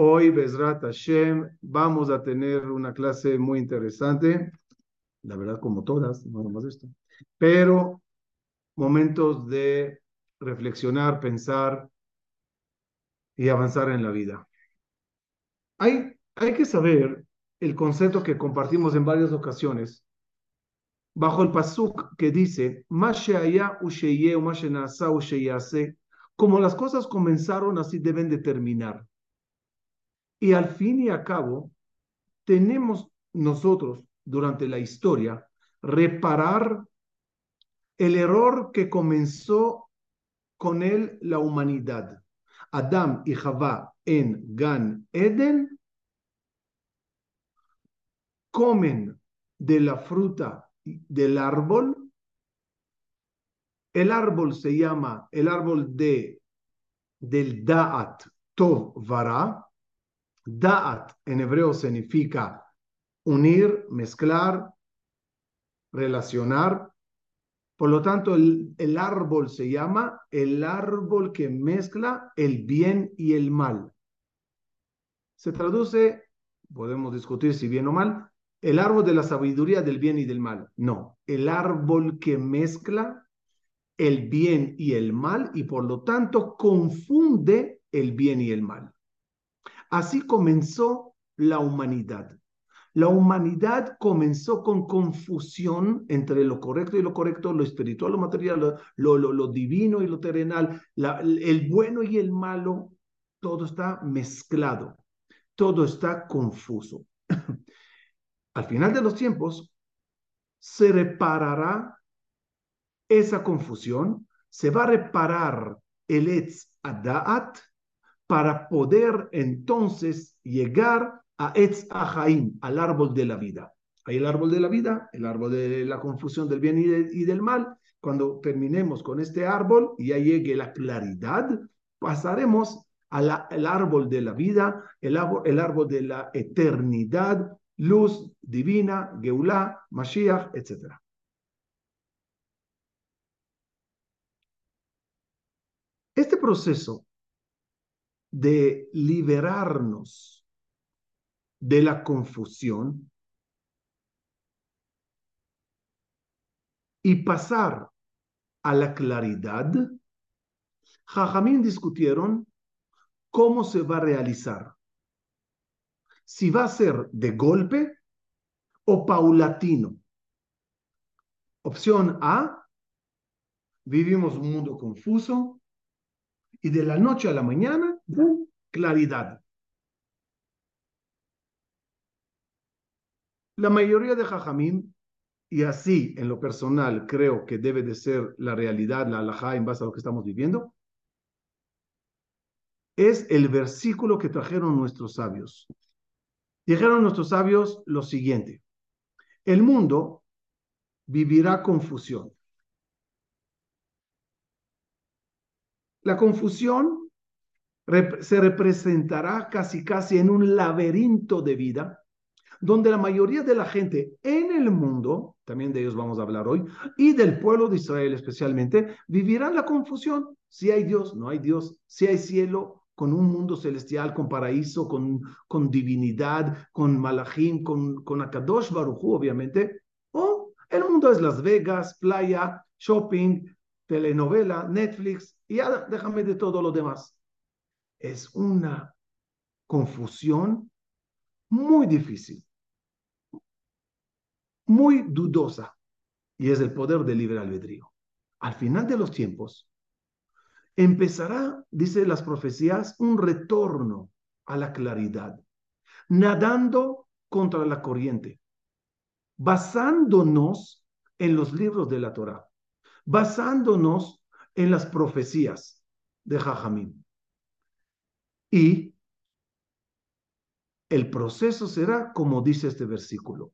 Hoy, Bezrat Hashem, vamos a tener una clase muy interesante, la verdad como todas, no más esto, pero momentos de reflexionar, pensar y avanzar en la vida. Hay, hay que saber el concepto que compartimos en varias ocasiones, bajo el pasuk que dice, como las cosas comenzaron, así deben de terminar. Y al fin y al cabo, tenemos nosotros durante la historia reparar el error que comenzó con él la humanidad. Adam y Javá en Gan Eden comen de la fruta del árbol. El árbol se llama el árbol de del Da'at Tov Vara. Da'at en hebreo significa unir, mezclar, relacionar. Por lo tanto, el, el, árbol se llama el árbol que mezcla el bien y el mal. Se traduce, podemos discutir si bien o mal, el árbol de la sabiduría del bien y del mal. No, el árbol que mezcla el bien y el mal y por lo tanto confunde el bien y el mal. Así comenzó la humanidad. La humanidad comenzó con confusión entre lo correcto y lo correcto, lo espiritual, lo material, lo, divino y lo terrenal, el bueno y el malo, todo está mezclado, todo está confuso. Al final de los tiempos, se reparará esa confusión, se va a reparar el Etz Adaat para poder entonces llegar a Etz Ahaim, al árbol de la vida. Hay el árbol de la vida, el árbol de la confusión del bien y, del mal. Cuando terminemos con este árbol y ya llegue la claridad, pasaremos al árbol de la vida, el árbol, el árbol de la eternidad, luz divina, Geulah, Mashiach, etc. Este proceso de liberarnos de la confusión y pasar a la claridad, Jajamín discutieron cómo se va a realizar si va a ser de golpe o paulatino. Opción A, vivimos un mundo confuso y de la noche a la mañana, claridad. La mayoría de Jajamín, y así en lo personal creo que debe de ser la realidad, la alajá en base a lo que estamos viviendo, es el versículo que trajeron nuestros sabios. Dijeron nuestros sabios lo siguiente, el mundo vivirá confusión. La confusión se representará casi casi en un laberinto de vida, donde la mayoría de la gente en el mundo, también de ellos vamos a hablar hoy, y del pueblo de Israel especialmente, vivirán la confusión. Si hay Dios, no hay Dios, si hay cielo, con un mundo celestial, con paraíso, con, con divinidad, con malachim, con, con Akadosh Baruchu, obviamente, o el mundo es Las Vegas, playa, shopping, telenovela, Netflix, y ya déjame de todo lo demás. Es una confusión muy difícil, muy dudosa, y es el poder del libre albedrío. Al final de los tiempos, empezará, dice las profecías, un retorno a la claridad, nadando contra la corriente, basándonos en los libros de la Torah, basándonos en las profecías de Jajamín. Y el proceso será como dice este versículo.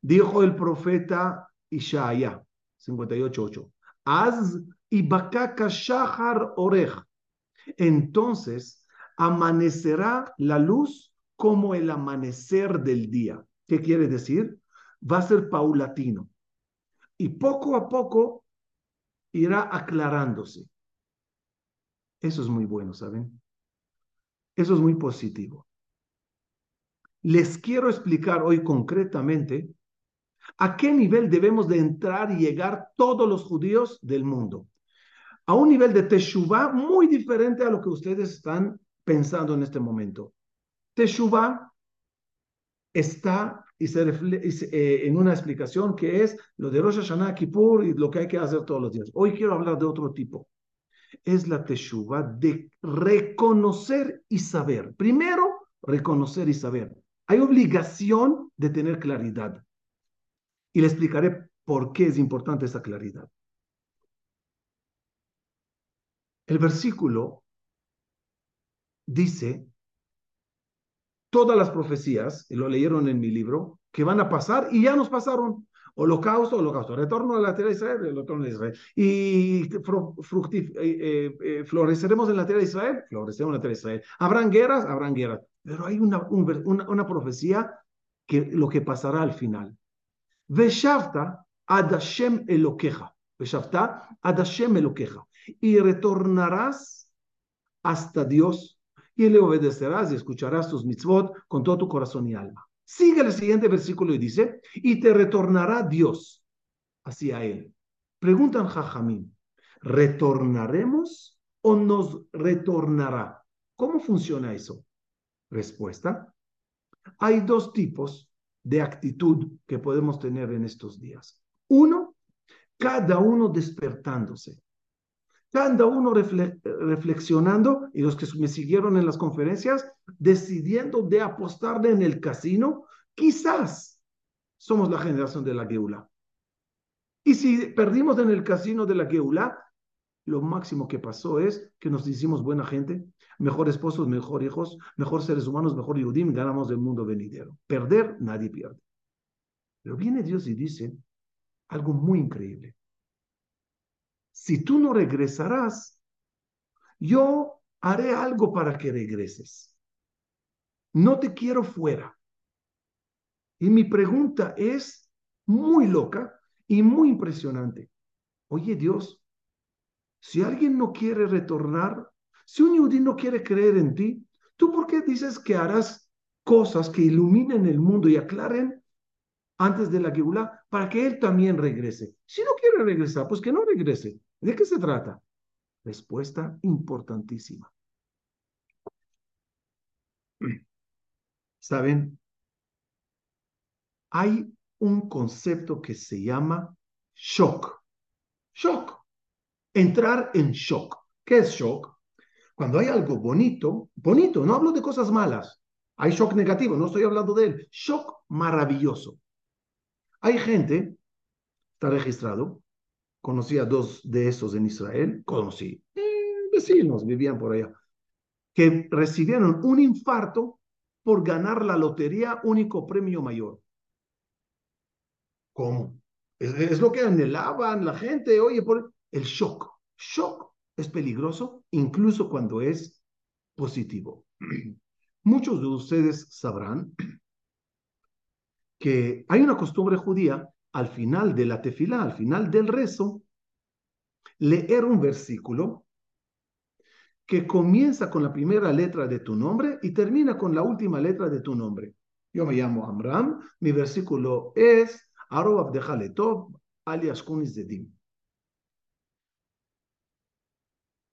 Dijo el profeta Ishaya, 58.8, haz y Shahar Orej. Entonces amanecerá la luz como el amanecer del día. ¿Qué quiere decir? Va a ser paulatino. Y poco a poco irá aclarándose. Eso es muy bueno, ¿saben? Eso es muy positivo. Les quiero explicar hoy concretamente a qué nivel debemos de entrar y llegar todos los judíos del mundo. A un nivel de Teshuvah muy diferente a lo que ustedes están pensando en este momento. Teshuvah está y se eh, en una explicación que es lo de Rosh Hashanah Kippur y lo que hay que hacer todos los días. Hoy quiero hablar de otro tipo. Es la Teshuvah de reconocer y saber. Primero, reconocer y saber. Hay obligación de tener claridad. Y le explicaré por qué es importante esa claridad. El versículo dice todas las profecías, y lo leyeron en mi libro, que van a pasar y ya nos pasaron. Holocausto, holocausto, retorno a la tierra de Israel, retorno de Israel. Y eh, eh, eh, floreceremos en la tierra de Israel, floreceremos en la tierra de Israel. Habrán guerras, habrán guerras. Pero hay una, una, profecía que lo que pasará al final. Veshavta adashem eloqueja. Veshavta adashem eloqueja. Y retornarás hasta Dios y le obedecerás y escucharás tus mitzvot con todo tu corazón y alma. Sigue el siguiente versículo y dice, y te retornará Dios hacia él. Preguntan Jajamín, ¿retornaremos o nos retornará? ¿Cómo funciona eso? Respuesta, hay dos tipos de actitud que podemos tener en estos días. Uno, cada uno despertándose cada uno reflexionando y los que me siguieron en las conferencias, decidiendo de apostarle en el casino, quizás somos la generación de la Geula. Y si perdimos en el casino de la Geula, lo máximo que pasó es que nos hicimos buena gente, mejor esposos, mejor hijos, mejor seres humanos, mejor Yudim, ganamos del mundo venidero. Perder, nadie pierde. Pero viene Dios y dice algo muy increíble si tú no regresarás, yo haré algo para que regreses. No te quiero fuera. Y mi pregunta es muy loca y muy impresionante. Oye Dios, si alguien no quiere retornar, si un judío no quiere creer en ti, ¿tú por qué dices que harás cosas que iluminen el mundo y aclaren antes de la Geulá para que él también regrese? Si no quiere regresar, pues que no regrese. ¿De qué se trata? Respuesta importantísima. ¿Saben? Hay un concepto que se llama shock. Shock. Entrar en shock. ¿Qué es shock? Cuando hay algo bonito, bonito, no hablo de cosas malas. Hay shock negativo, no estoy hablando de él. Shock maravilloso. Hay gente, está registrado, conocí dos de esos en Israel, conocí, eh, vecinos, vivían por allá, que recibieron un infarto por ganar la lotería único premio mayor. ¿Cómo? Es, lo que anhelaban la gente, oye, por el shock. Shock es peligroso incluso cuando es positivo. Muchos de ustedes sabrán que hay una costumbre judía al final de la tefilá, al final del rezo, leer un versículo que comienza con la primera letra de tu nombre y termina con la última letra de tu nombre. Yo me llamo Amram, mi versículo es alias Kunis Zedim.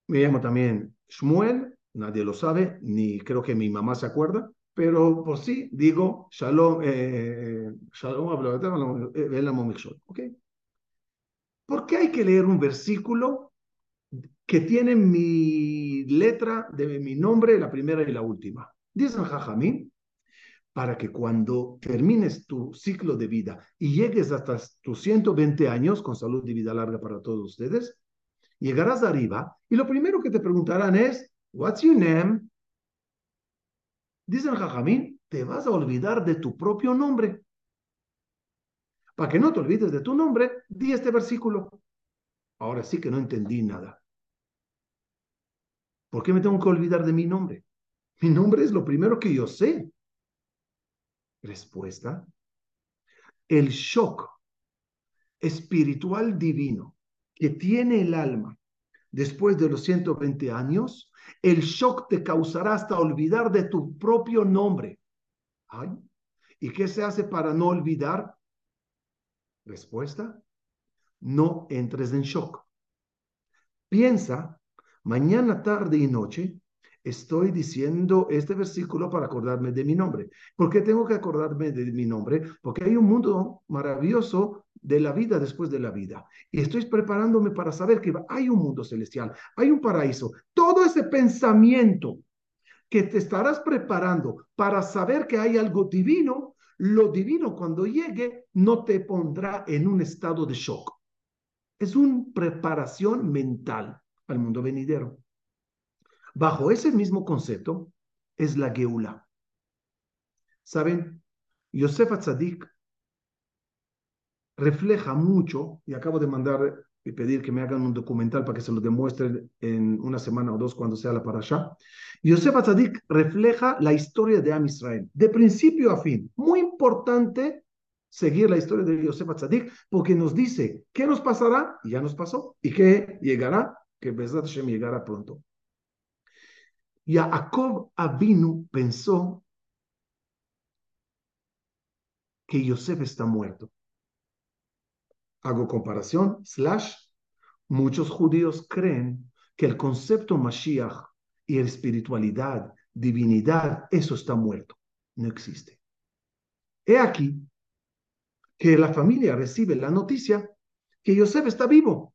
Me llamo también Shmuel, nadie lo sabe, ni creo que mi mamá se acuerda, pero por sí digo Shalom, eh, Shalom, ¿ok? ¿Por qué hay que leer un versículo que tiene mi letra de mi nombre, la primera y la última? Dicen Jajamín, para que cuando termines tu ciclo de vida y llegues hasta tus 120 años, con salud y vida larga para todos ustedes, llegarás arriba y lo primero que te preguntarán es, What's your name? Dicen Jajamín, te vas a olvidar de tu propio nombre. Para que no te olvides de tu nombre, di este versículo. Ahora sí que no entendí nada. ¿Por qué me tengo que olvidar de mi nombre? Mi nombre es lo primero que yo sé. Respuesta. El shock espiritual divino que tiene el alma después de los 120 años, el shock te causará hasta olvidar de tu propio nombre. Ay, ¿Y qué se hace para no olvidar? Respuesta, no entres en shock. Piensa, mañana, tarde y noche, estoy diciendo este versículo para acordarme de mi nombre. ¿Por qué tengo que acordarme de mi nombre? Porque hay un mundo maravilloso de la vida después de la vida. Y estoy preparándome para saber que hay un mundo celestial, hay un paraíso. Todo ese pensamiento que te estarás preparando para saber que hay algo divino, lo divino cuando llegue no te pondrá en un estado de shock. Es una preparación mental al mundo venidero. Bajo ese mismo concepto es la Geula. ¿Saben? Yosef Atzadik refleja mucho, y acabo de mandar y pedir que me hagan un documental para que se lo demuestren en una semana o dos cuando sea la parasha. Yosef Atzadik refleja la historia de Am Israel, de principio a fin. Muy importante seguir la historia de Yosef Atzadik porque nos dice qué nos pasará, y ya nos pasó, y qué llegará, que Besat Hashem llegará pronto. Jacob Abinu pensó que Yosef está muerto. Hago comparación, slash, muchos judíos creen que el concepto Mashiach y espiritualidad, divinidad, eso está muerto, no existe. He aquí que la familia recibe la noticia que Yosef está vivo.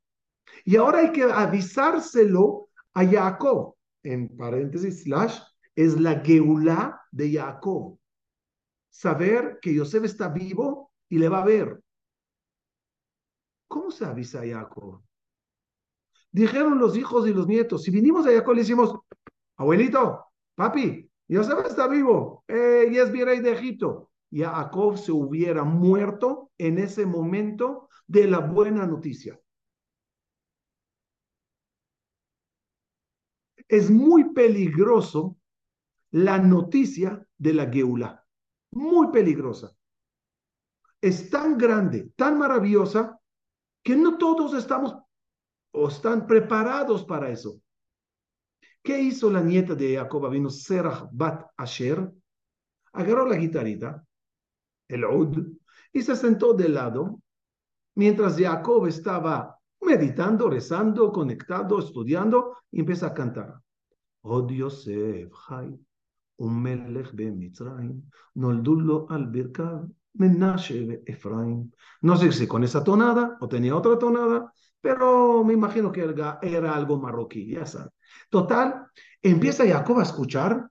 Y ahora hay que avisárselo a Jacob en paréntesis, slash, es la Geulá de Jacob. Saber que Yosef está vivo y le va a ver. ¿Cómo se avisa a Jacob? Dijeron los hijos y los nietos, si vinimos a Jacob le decimos, abuelito, papi, Yosef está vivo, eh, y es virrey de Egipto. Jacob se hubiera muerto en ese momento de la buena noticia. es muy peligroso la noticia de la Geula. Muy peligrosa. Es tan grande, tan maravillosa, que no todos estamos o están preparados para eso. ¿Qué hizo la nieta de Jacob vino Serach Bat Asher? Agarró la guitarrita, el oud, y se sentó de lado, mientras Jacob estaba meditando, rezando, conectado, estudiando, y empieza a cantar. Od Yosef Chai, un melech Mitzrayim, noldulo al birkav, Menashe Efraim. No sé si con esa tonada o tenía otra tonada, pero me imagino que era, era algo marroquí, ya sabes. Total, empieza Jacob a escuchar.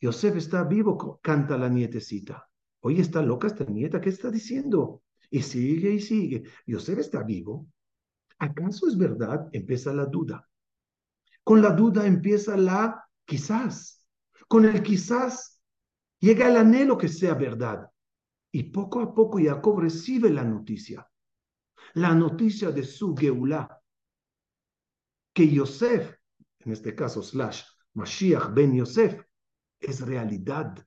Yosef está vivo, canta la nietecita. Oye, está loca esta nieta, ¿qué está diciendo? Y sigue y sigue. Yosef está vivo. ¿Acaso es verdad? Empieza la duda. Con la duda empieza la quizás. Con el quizás llega el anhelo que sea verdad. Y poco a poco Jacob recibe la noticia. La noticia de su Geulá. Que Yosef, en este caso slash Mashiach ben Yosef, es realidad.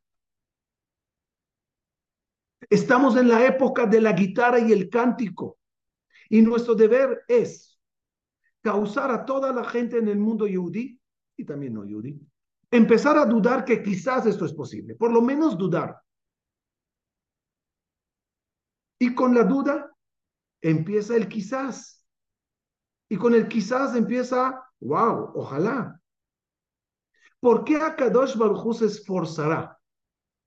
Estamos en la época de la guitarra y el cántico. Y nuestro deber es causar a toda la gente en el mundo yudí y también no yudí, empezar a dudar que quizás esto es posible, por lo menos dudar. Y con la duda empieza el quizás. Y con el quizás empieza, wow, ojalá. ¿Por qué Akadosh Baruj se esforzará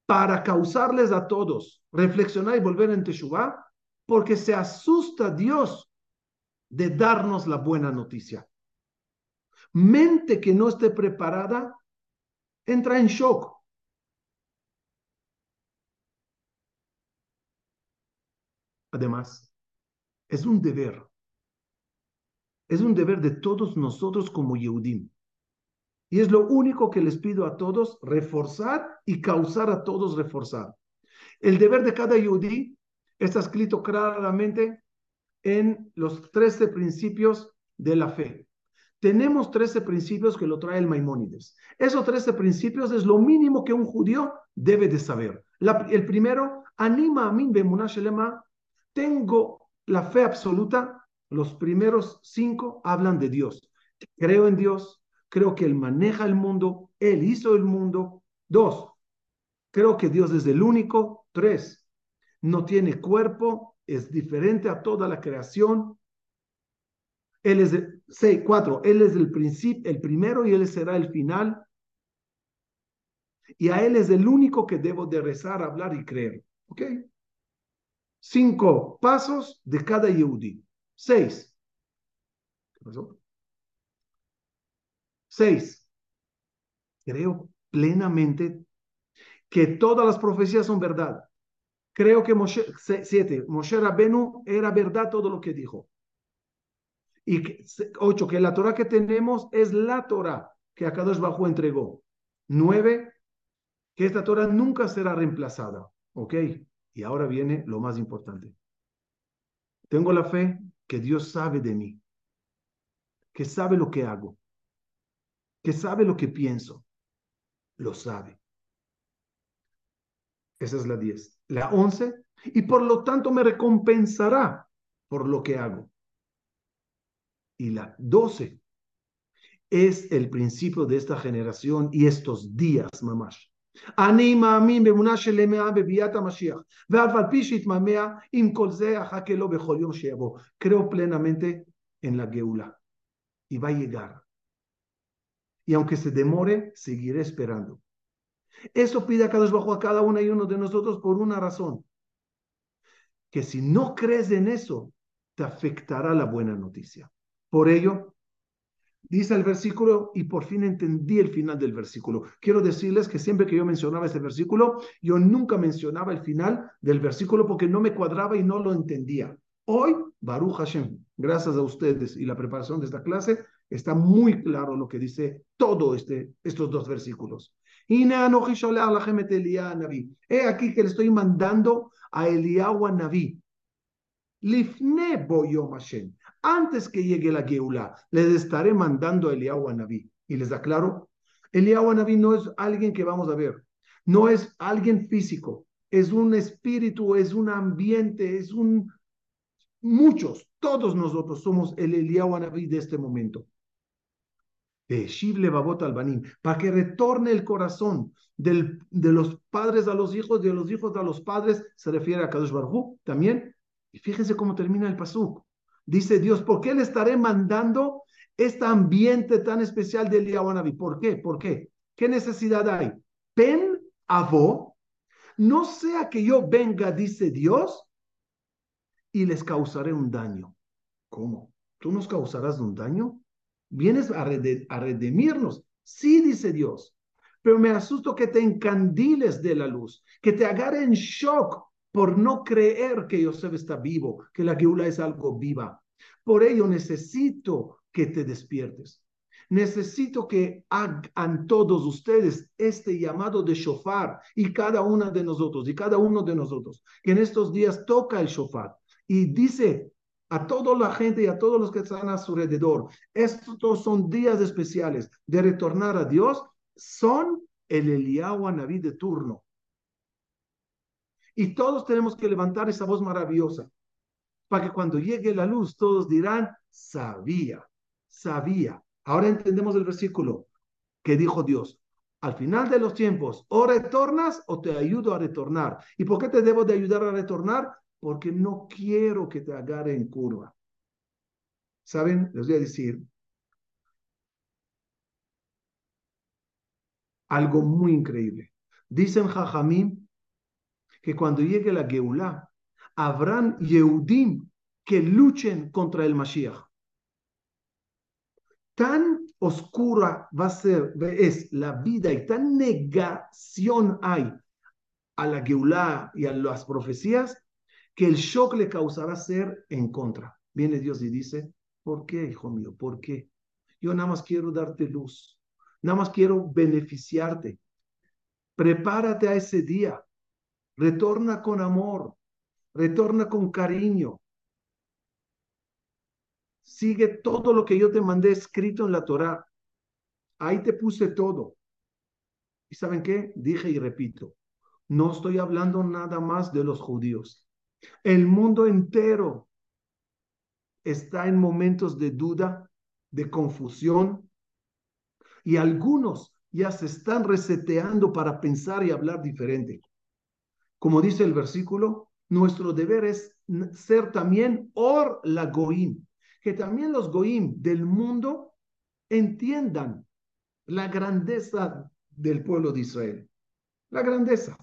para causarles a todos reflexionar y volver en Teshuvah, porque se asusta Dios de darnos la buena noticia. Mente que no esté preparada entra en shock. Además, es un deber. Es un deber de todos nosotros como Yehudim. Y es lo único que les pido a todos, reforzar y causar a todos reforzar. El deber de cada Yehudí está escrito claramente en los 13 principios de la fe. Tenemos 13 principios que lo trae el Maimónides. Esos 13 principios es lo mínimo que un judío debe de saber. el primero, anima a Shelema, tengo la fe absoluta, Los primeros cinco hablan de Dios. Creo en Dios, creo que Él maneja el mundo, Él hizo el mundo. Dos, creo que Dios es el único. Tres, no tiene cuerpo, es diferente a toda la creación. Él es el, seis, cuatro, Él es el principio, el primero y Él será el final. Y a Él es el único que debo de rezar, hablar y creer. ¿Ok? Cinco pasos de cada Yehudi. Seis. ¿Qué pasó? Seis. Creo plenamente que todas las profecías son verdad. Creo que Moshe, siete, Moshe Rabenu era verdad todo lo que dijo. Y ocho, que la Torah que tenemos es la Torah que Akadosh Bajo entregó. Nueve, que esta Torah nunca será reemplazada. ¿Ok? Y ahora viene lo más importante. Tengo la fe que Dios sabe de mí, que sabe lo que hago, que sabe lo que pienso, lo sabe. Esa es la 10. La 11, y por lo tanto me recompensará por lo que hago Y la 12 es el principio de esta generación y estos días, mamás. אני מאמין באמונה של למאה בביאת המשיח, ואף על פי שיתממע, עם כל זה אחכה לו בכל יום שיבוא. Creo plenamente en la geula, y va a llegar. Y aunque se demore, seguiré esperando. Eso pide a cada bajo a cada uno y uno de nosotros por una razón. Que si no crees en eso, te afectará la buena noticia. Por ello, Dice el versículo, y por fin entendí el final del versículo. Quiero decirles que siempre que yo mencionaba este versículo, yo nunca mencionaba el final del versículo porque no me cuadraba y no lo entendía. Hoy, Baruch Hashem, gracias a ustedes y la preparación de esta clase, está muy claro lo que dice todo este, estos dos versículos. He aquí que le estoy mandando a Eliyahu Naví. Lifne boyom Hashem antes que llegue la Geula, les estaré mandando a Eliyahu Naví. Y les aclaro, Eliyahu Naví no es alguien que vamos a ver, no es alguien físico, es un espíritu, es un ambiente, es un... Muchos, todos nosotros somos el Eliyahu Naví de este momento. De Shible Babot Albanim, para que retorne el corazón de los padres a los hijos, de los hijos a los padres, se refiere a Kadosh Barhu también. Y fíjense cómo termina el pasuk. Dice Dios, ¿por qué le estaré mandando este ambiente tan especial de Eliyahu ¿Por qué? ¿Por qué? ¿Qué necesidad hay? Pen avo, no sea que yo venga, dice Dios, y les causaré un daño. ¿Cómo? ¿Tú nos causarás un daño? ¿Vienes a, a redimirnos? Sí, dice Dios. Pero me asusto que te encandiles de la luz, que te agarre en shock por no creer que Yosef está vivo, que la Geula es algo viva. Por ello necesito que te despiertes. Necesito que hagan todos ustedes este llamado de shofar y cada una de nosotros y cada uno de nosotros que en estos días toca el shofar y dice a toda la gente y a todos los que están a su alrededor, estos son días especiales de retornar a Dios, son el Eliyahu Naví de turno. Y todos tenemos que levantar esa voz maravillosa para que cuando llegue la luz todos dirán, sabía, sabía. Ahora entendemos el versículo que dijo Dios. Al final de los tiempos, o retornas o te ayudo a retornar. ¿Y por qué te debo de ayudar a retornar? Porque no quiero que te agarre en curva. ¿Saben? Les voy a decir algo muy increíble. Dicen Jajamim que cuando llegue la Geulah, habrán Yehudim que luchen contra el Mashiach. Tan oscura va a ser, es la vida y tan negación hay a la Geulah y a las profecías que el shock le causará ser en contra. Viene Dios y dice, ¿por qué, hijo mío? ¿Por qué? Yo nada más quiero darte luz, nada más quiero beneficiarte. Prepárate a ese día. Retorna con amor, retorna con cariño. Sigue todo lo que yo te mandé escrito en la Torah. Ahí te puse todo. ¿Y saben qué? Dije y repito, no estoy hablando nada más de los judíos. El mundo entero está en momentos de duda, de confusión, y algunos ya se están reseteando para pensar y hablar diferente. Como dice el versículo, nuestro deber es ser también or la goim, que también los goim del mundo entiendan la grandeza del pueblo de Israel. La grandeza,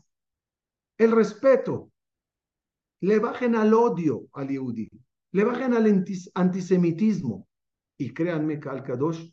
el respeto. Le bajen al odio al Yehudi, le bajen al antisemitismo. Y créanme que al Kadosh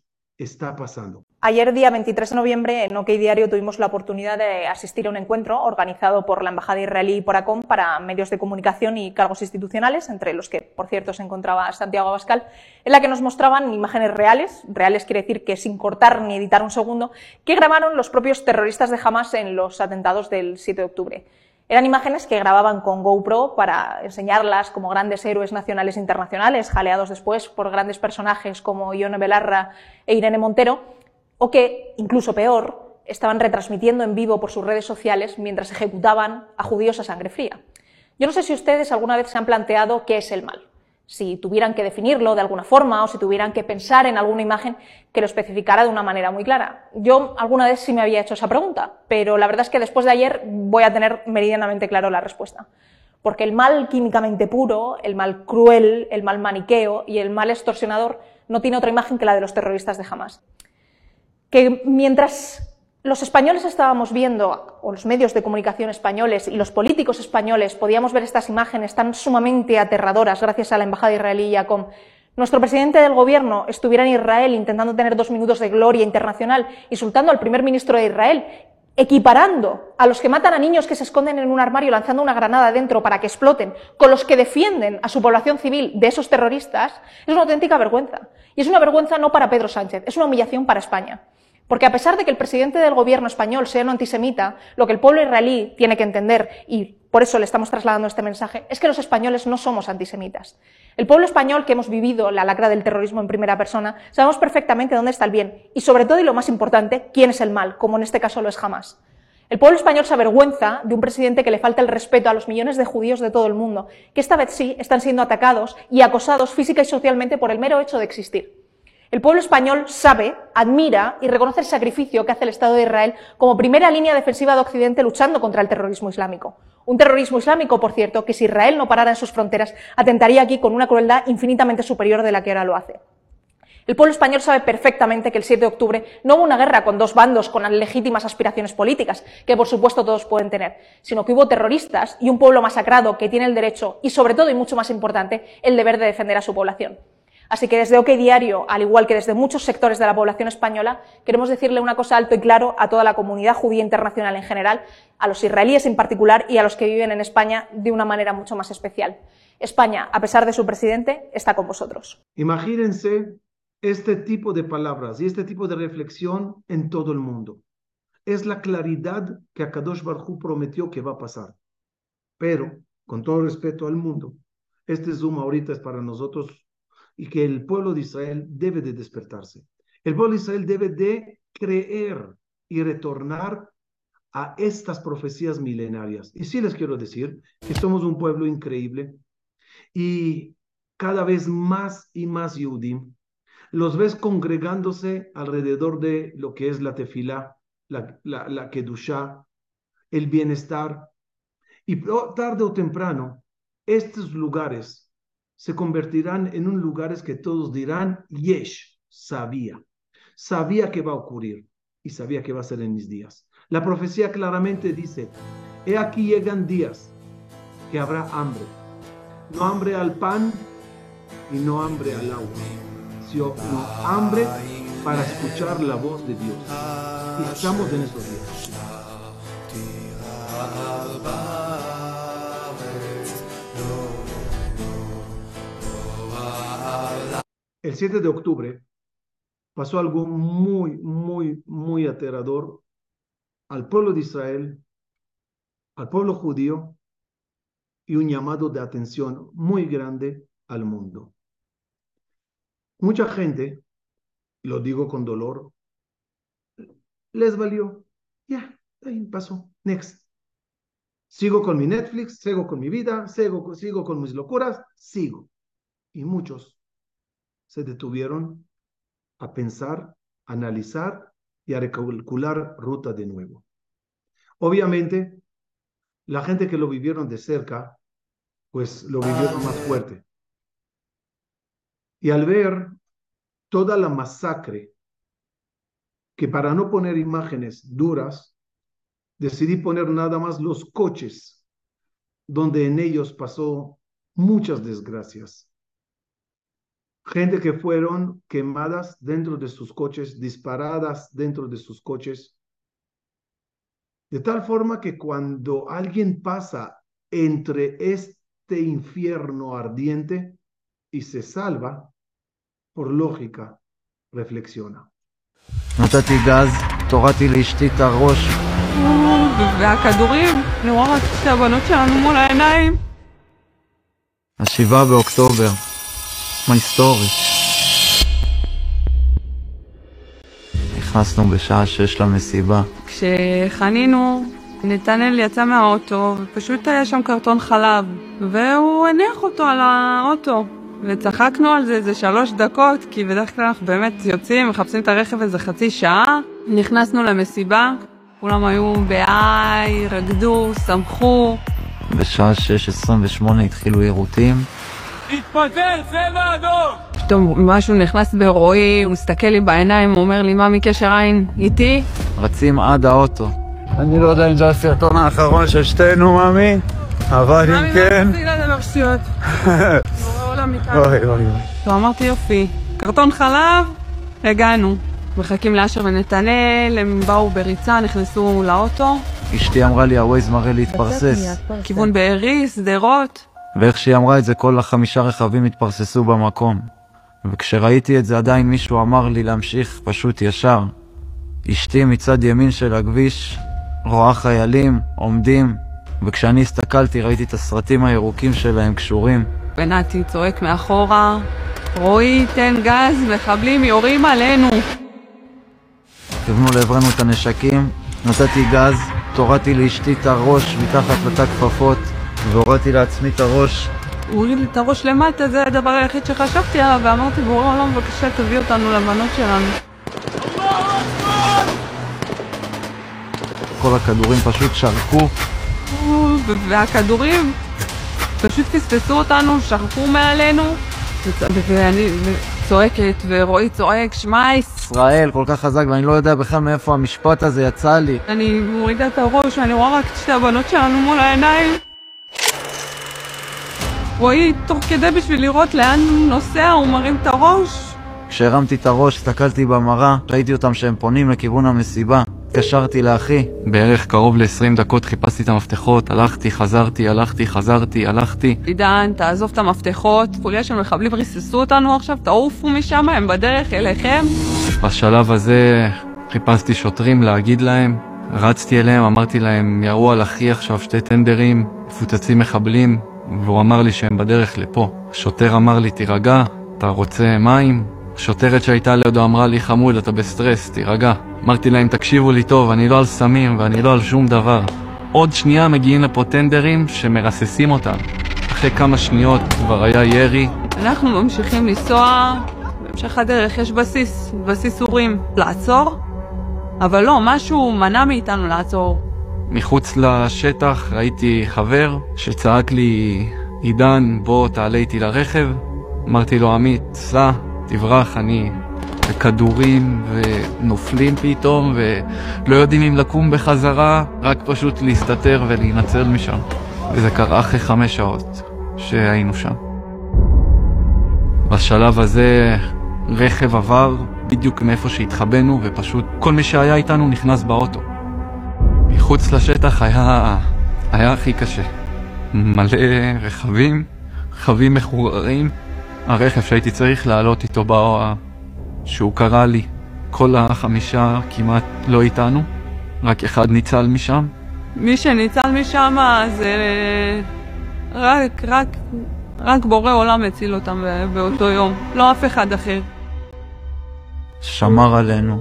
Ayer, día 23 de noviembre, en OK Diario tuvimos la oportunidad de asistir a un encuentro organizado por la Embajada israelí y por ACOM para medios de comunicación y cargos institucionales, entre los que, por cierto, se encontraba Santiago Abascal, en la que nos mostraban imágenes reales, reales quiere decir que sin cortar ni editar un segundo, que grabaron los propios terroristas de Hamas en los atentados del 7 de octubre. Eran imágenes que grababan con GoPro para enseñarlas como grandes héroes nacionales e internacionales, jaleados después por grandes personajes como Ione Belarra e Irene Montero, o que, incluso peor, estaban retransmitiendo en vivo por sus redes sociales mientras ejecutaban a judíos a sangre fría. Yo no sé si ustedes alguna vez se han planteado qué es el mal si tuvieran que definirlo de alguna forma o si tuvieran que pensar en alguna imagen que lo especificara de una manera muy clara. Yo alguna vez sí me había hecho esa pregunta, pero la verdad es que después de ayer voy a tener meridianamente claro la respuesta. Porque el mal químicamente puro, el mal cruel, el mal maniqueo y el mal extorsionador no tiene otra imagen que la de los terroristas de Hamas. Que mientras los españoles estábamos viendo, o los medios de comunicación españoles y los políticos españoles podíamos ver estas imágenes tan sumamente aterradoras gracias a la embajada israelí y a nuestro presidente del gobierno estuviera en Israel intentando tener dos minutos de gloria internacional, insultando al primer ministro de Israel, equiparando a los que matan a niños que se esconden en un armario lanzando una granada dentro para que exploten, con los que defienden a su población civil de esos terroristas, es una auténtica vergüenza. Y es una vergüenza no para Pedro Sánchez, es una humillación para España. Porque a pesar de que el presidente del gobierno español sea un antisemita, lo que el pueblo israelí tiene que entender, y por eso le estamos trasladando este mensaje, es que los españoles no somos antisemitas. El pueblo español que hemos vivido la lacra del terrorismo en primera persona, sabemos perfectamente dónde está el bien y sobre todo y lo más importante, quién es el mal, como en este caso lo es jamás. El pueblo español se avergüenza de un presidente que le falta el respeto a los millones de judíos de todo el mundo, que esta vez sí están siendo atacados y acosados física y socialmente por el mero hecho de existir. El pueblo español sabe, admira y reconoce el sacrificio que hace el Estado de Israel como primera línea defensiva de Occidente luchando contra el terrorismo islámico. Un terrorismo islámico, por cierto, que si Israel no parara en sus fronteras, atentaría aquí con una crueldad infinitamente superior de la que ahora lo hace. El pueblo español sabe perfectamente que el 7 de octubre no hubo una guerra con dos bandos con legítimas aspiraciones políticas, que por supuesto todos pueden tener, sino que hubo terroristas y un pueblo masacrado que tiene el derecho y sobre todo y mucho más importante el deber de defender a su población. Así que desde OK Diario, al igual que desde muchos sectores de la población española, queremos decirle una cosa alto y claro a toda la comunidad judía internacional en general, a los israelíes en particular y a los que viven en España de una manera mucho más especial. España, a pesar de su presidente, está con vosotros. Imagínense este tipo de palabras y este tipo de reflexión en todo el mundo. Es la claridad que Akadosh Barjú prometió que va a pasar. Pero, con todo respeto al mundo, este Zoom ahorita es para nosotros y que el pueblo de Israel debe de despertarse. El pueblo de Israel debe de creer y retornar a estas profecías milenarias. Y sí les quiero decir que somos un pueblo increíble y cada vez más y más Yudim los ves congregándose alrededor de lo que es la tefila, la, la, la kedusha, el bienestar. Y tarde o temprano, estos lugares se convertirán en un lugares que todos dirán, Yesh, sabía, sabía que va a ocurrir y sabía que va a ser en mis días. La profecía claramente dice, he aquí llegan días que habrá hambre, no hambre al pan y no hambre al agua, sino hambre para escuchar la voz de Dios. Y estamos en esos días. 7 de octubre pasó algo muy, muy, muy aterrador al pueblo de Israel, al pueblo judío y un llamado de atención muy grande al mundo. Mucha gente, lo digo con dolor, les valió. Ya, ahí pasó. Next. Sigo con mi Netflix, sigo con mi vida, sigo, sigo con mis locuras, sigo. Y muchos se detuvieron a pensar, analizar y a recalcular ruta de nuevo. Obviamente, la gente que lo vivieron de cerca, pues lo vivieron más fuerte. Y al ver toda la masacre, que para no poner imágenes duras, decidí poner nada más los coches, donde en ellos pasó muchas desgracias Gente que fueron quemadas dentro de sus coches, disparadas dentro de sus coches. De tal forma que cuando alguien pasa entre este infierno ardiente y se salva, por lógica, reflexiona. נתתי גז, תורדתי לאשתי את הראש. והכדורים, אני רואה רק את הבנות שלנו מול העיניים. השבעה באוקטובר, מהיסטורי. נכנסנו בשעה שש למסיבה. כשחנינו, נתנאל יצא מהאוטו, ופשוט היה שם קרטון חלב, והוא הניח אותו על האוטו. וצחקנו על זה איזה שלוש דקות, כי בדרך כלל אנחנו באמת יוצאים, מחפשים את הרכב איזה חצי שעה. נכנסנו למסיבה, כולם היו בהיי, רקדו, שמחו. בשעה 6.28 התחילו עירותים. התפטר, צבע אדום! פתאום משהו נכנס ברועי, הוא מסתכל לי בעיניים, הוא אומר לי, מה מקשר עין איתי? רצים עד האוטו. אני לא יודע אם זה הסרטון האחרון של שתינו, מאמי, אבל אם כן... תפסיק לדבר שטויות. בורא עולם איתנו. אוי אוי אוי. טוב, אמרתי יופי, קרטון חלב, הגענו. מחכים לאשר ונתנאל, הם באו בריצה, נכנסו לאוטו, אשתי אמרה לי, הווייז מראה להתפרסס. כיוון בארי, שדרות. ואיך שהיא אמרה את זה, כל החמישה רכבים התפרססו במקום. וכשראיתי את זה עדיין מישהו אמר לי להמשיך פשוט ישר. אשתי מצד ימין של הכביש רואה חיילים עומדים, וכשאני הסתכלתי ראיתי את הסרטים הירוקים שלהם קשורים. ונתי צועק מאחורה, רועי, תן גז, מחבלים יורים עלינו. כיוונו לעברנו את הנשקים, נתתי גז, תורדתי לאשתי את הראש מתחת לתא כפפות, והורדתי לעצמי את הראש. הוא הוריד לי את הראש למטה, זה הדבר היחיד שחשבתי עליו, ואמרתי, בורא עולם, בבקשה תביא אותנו לבנות שלנו. כל הכדורים פשוט שרקו, והכדורים פשוט פספסו אותנו, שרקו מעלינו, ואני צועקת, ורועי צועק, שמייס. ישראל כל כך חזק, ואני לא יודע בכלל מאיפה המשפט הזה יצא לי. אני מורידה את הראש, ואני רואה רק את שתי הבנות שלנו מול העיניים. רועי, תוך כדי בשביל לראות לאן הוא נוסע, הוא מרים את הראש. כשהרמתי את הראש, הסתכלתי במראה, ראיתי אותם שהם פונים לכיוון המסיבה. התקשרתי לאחי, בערך קרוב ל-20 דקות חיפשתי את המפתחות, הלכתי, חזרתי, הלכתי, חזרתי, הלכתי. עידן, תעזוב את המפתחות, חוליה של מחבלים ריססו אותנו עכשיו, תעופו משם, הם בדרך אליכם. בשלב הזה חיפשתי שוטרים להגיד להם, רצתי אליהם, אמרתי להם, ירו על אחי עכשיו שתי טנדרים, מפוצצים מחבלים, והוא אמר לי שהם בדרך לפה. שוטר אמר לי, תירגע, אתה רוצה מים? שוטרת שהייתה לידו אמרה לי, חמוד, אתה בסטרס, תירגע. אמרתי להם, תקשיבו לי טוב, אני לא על סמים ואני לא על שום דבר. עוד שנייה מגיעים לפה טנדרים שמרססים אותם. אחרי כמה שניות כבר היה ירי, אנחנו ממשיכים לנסוע, בהמשך הדרך יש בסיס, בסיס אורים. לעצור? אבל לא, משהו מנע מאיתנו לעצור. מחוץ לשטח ראיתי חבר שצעק לי, עידן, בוא תעלה איתי לרכב. אמרתי לו, עמית, סע, תברח, אני... וכדורים, ונופלים פתאום, ולא יודעים אם לקום בחזרה, רק פשוט להסתתר ולהינצל משם. וזה קרה אחרי חמש שעות שהיינו שם. בשלב הזה רכב עבר בדיוק מאיפה שהתחבאנו, ופשוט כל מי שהיה איתנו נכנס באוטו. מחוץ לשטח היה, היה הכי קשה. מלא רכבים, רכבים מחוררים. הרכב שהייתי צריך לעלות איתו בא... שהוא קרא לי. כל החמישה כמעט לא איתנו, רק אחד ניצל משם. מי שניצל משם זה רק, רק, רק בורא עולם הציל אותם באותו יום, לא אף אחד אחר. שמר עלינו.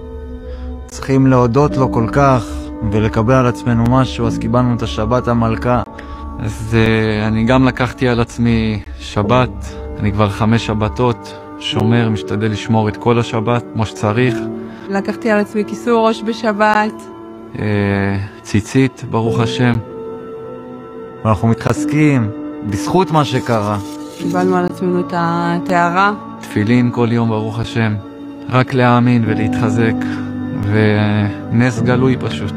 צריכים להודות לו כל כך ולקבל על עצמנו משהו, אז קיבלנו את השבת המלכה. אז uh, אני גם לקחתי על עצמי שבת, אני כבר חמש שבתות שומר, משתדל לשמור את כל השבת כמו שצריך. לקחתי על עצמי כיסוי ראש בשבת. אה, ציצית, ברוך השם. ואנחנו מתחזקים בזכות מה שקרה. קיבלנו על עצמנו את הטהרה. תפילין כל יום, ברוך השם. רק להאמין ולהתחזק, ונס גלוי פשוט.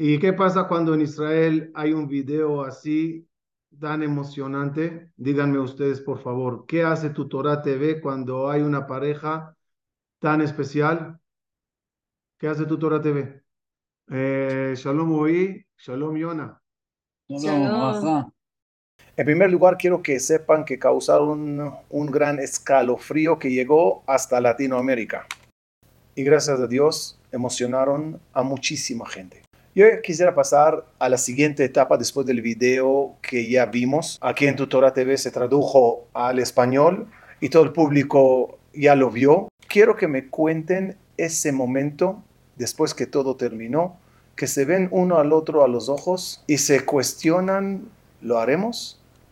¿Y qué pasa cuando en Israel hay un video así tan emocionante? Díganme ustedes, por favor, ¿qué hace tu Torah TV cuando hay una pareja tan especial? ¿Qué hace tu Torah TV? Eh, shalom Ui, Shalom Yona. En primer lugar, quiero que sepan que causaron un gran escalofrío que llegó hasta Latinoamérica. Y gracias a Dios emocionaron a muchísima gente. Yo quisiera pasar a la siguiente etapa después del video que ya vimos. Aquí en Tutora TV se tradujo al español y todo el público ya lo vio. Quiero que me cuenten ese momento después que todo terminó, que se ven uno al otro a los ojos y se cuestionan, ¿lo haremos?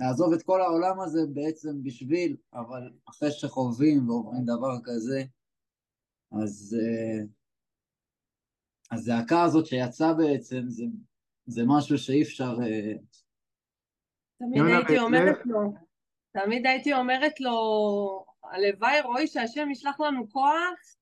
לעזוב את כל העולם הזה בעצם בשביל, אבל אחרי שחווים ועוברים דבר כזה, אז אה, הזעקה הזאת שיצאה בעצם זה, זה משהו שאי אפשר... אה, תמיד הייתי אומרת לו, תמיד הייתי אומרת לו, הלוואי רועי שהשם ישלח לנו כוח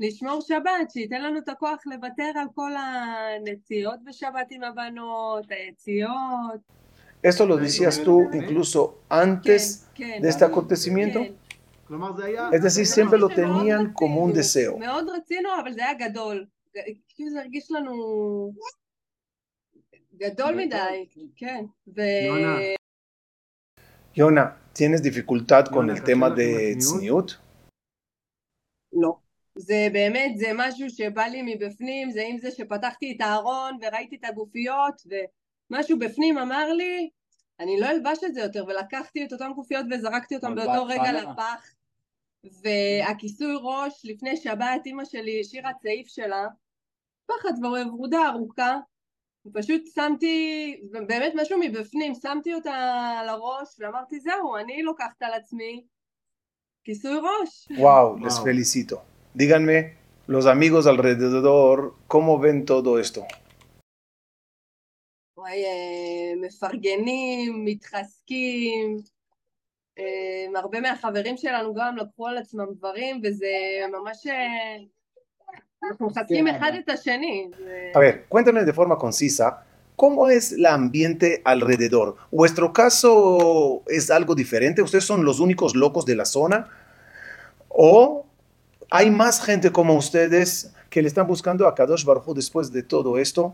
לשמור שבת, שייתן לנו את הכוח לוותר על כל הנסיעות בשבת עם הבנות, היציאות. Esto lo decías tú incluso antes כן, כן, de este acontecimiento. כן. כלומר זה היה... Es decir, siempre lo tenían como un deseo. מאוד רצינו, אבל זה היה גדול. כאילו זה הרגיש לנו גדול מדי, כן. ו... יונה. Yona, ¿tienes dificultad con Yona, el tema ¿cachai la de צניעות? tzniut? לא. זה באמת, זה משהו שבא לי מבפנים, זה עם זה שפתחתי את הארון וראיתי את הגופיות ומשהו בפנים אמר לי, אני לא אלבש את זה יותר, ולקחתי את אותן גופיות וזרקתי אותן באותו רגע. לפח. והכיסוי ראש, לפני שבת אימא שלי השאירה צעיף שלה, פחד ורודה ארוכה, ופשוט שמתי, באמת משהו מבפנים, שמתי אותה על הראש ואמרתי זהו, אני לוקחת על עצמי כיסוי ראש. Wow, les felicito. Díganme, los amigos alrededor, ¿cómo ven todo esto? וואי, אה, מפרגנים, מתחזקים, אה, הרבה מהחברים שלנו גם לקחו על עצמם דברים, וזה ממש... אה, אנחנו מחזקים כן, אחד אבל- את השני. זה- A ver, cuéntenme de forma concisa, ¿cómo es el ambiente alrededor? ¿Vuestro caso es algo diferente? ¿Ustedes son los únicos locos de la zona? ¿O hay más gente como ustedes que le están buscando a Kadosh Baruj Hu después de todo esto?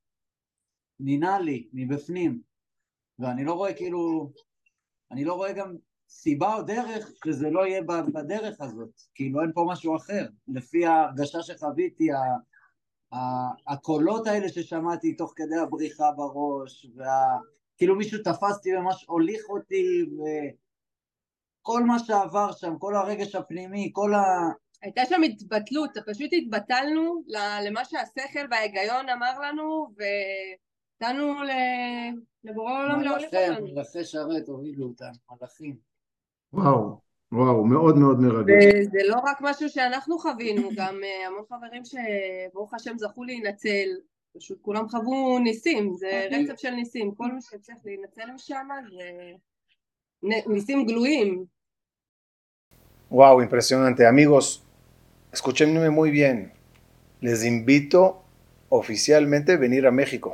נינה לי מבפנים, ואני לא רואה כאילו, אני לא רואה גם סיבה או דרך שזה לא יהיה בדרך הזאת, כאילו אין פה משהו אחר, לפי ההרגשה שחוויתי, הקולות האלה ששמעתי תוך כדי הבריחה בראש, וה... כאילו מישהו תפס אותי וממש הוליך אותי, ו... כל מה שעבר שם, כל הרגש הפנימי, כל ה... הייתה שם התבטלות, פשוט התבטלנו למה שהשכל וההיגיון אמר לנו, ונתנו ל- לבורא העולם להוליך אותנו. מלאכי שרת הובילו אותם, מלאכים. וואו, וואו, מאוד מאוד מרגש. וזה לא רק משהו שאנחנו חווינו, גם אה, המון חברים שברוך השם זכו להינצל, פשוט כולם חוו ניסים, זה רצף של ניסים, כל מי שהצליח להינצל משם זה ניסים גלויים. Wow, impresionante. Amigos, escúchenme muy bien. Les invito oficialmente a venir a México.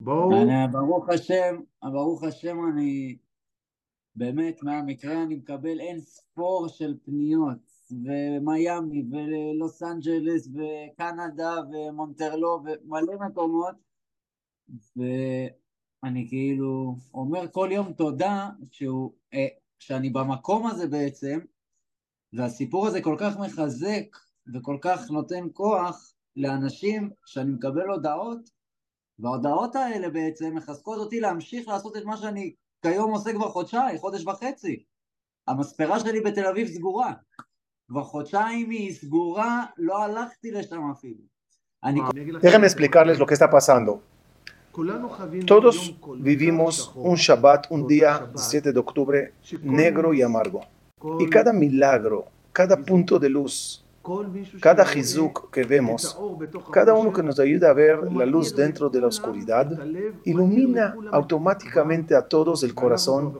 בואו, ברוך השם, ברוך השם אני, באמת, מהמקרה אני מקבל אין ספור של פניות, ומיאמי, ולוס אנג'לס, וקנדה, ומונטרלו, ומלא מקומות, ואני כאילו אומר כל יום תודה שהוא, אה, שאני במקום הזה בעצם, והסיפור הזה כל כך מחזק, וכל כך נותן כוח לאנשים שאני מקבל הודעות, וההודעות האלה בעצם מחזקות אותי להמשיך לעשות את מה שאני כיום עושה כבר חודשיים, חודש וחצי. המספרה שלי בתל אביב סגורה. כבר חודשיים היא סגורה, לא הלכתי לשם אפילו. אני אני אגיד לכם- Déjenme explicarles lo que está pasando. כולנו חווינו Todos יום כל כך vivimos שחור. un Shabbat, un כל día שבת, 7 de octubre, שכל negro y מישהו- amargo. כל- Y cada milagro, cada punto de luz, כל מישהו cada Hizuk que vemos, cada uno que nos ayuda a ver la luz dentro de la oscuridad, ilumina automáticamente a todos el corazón,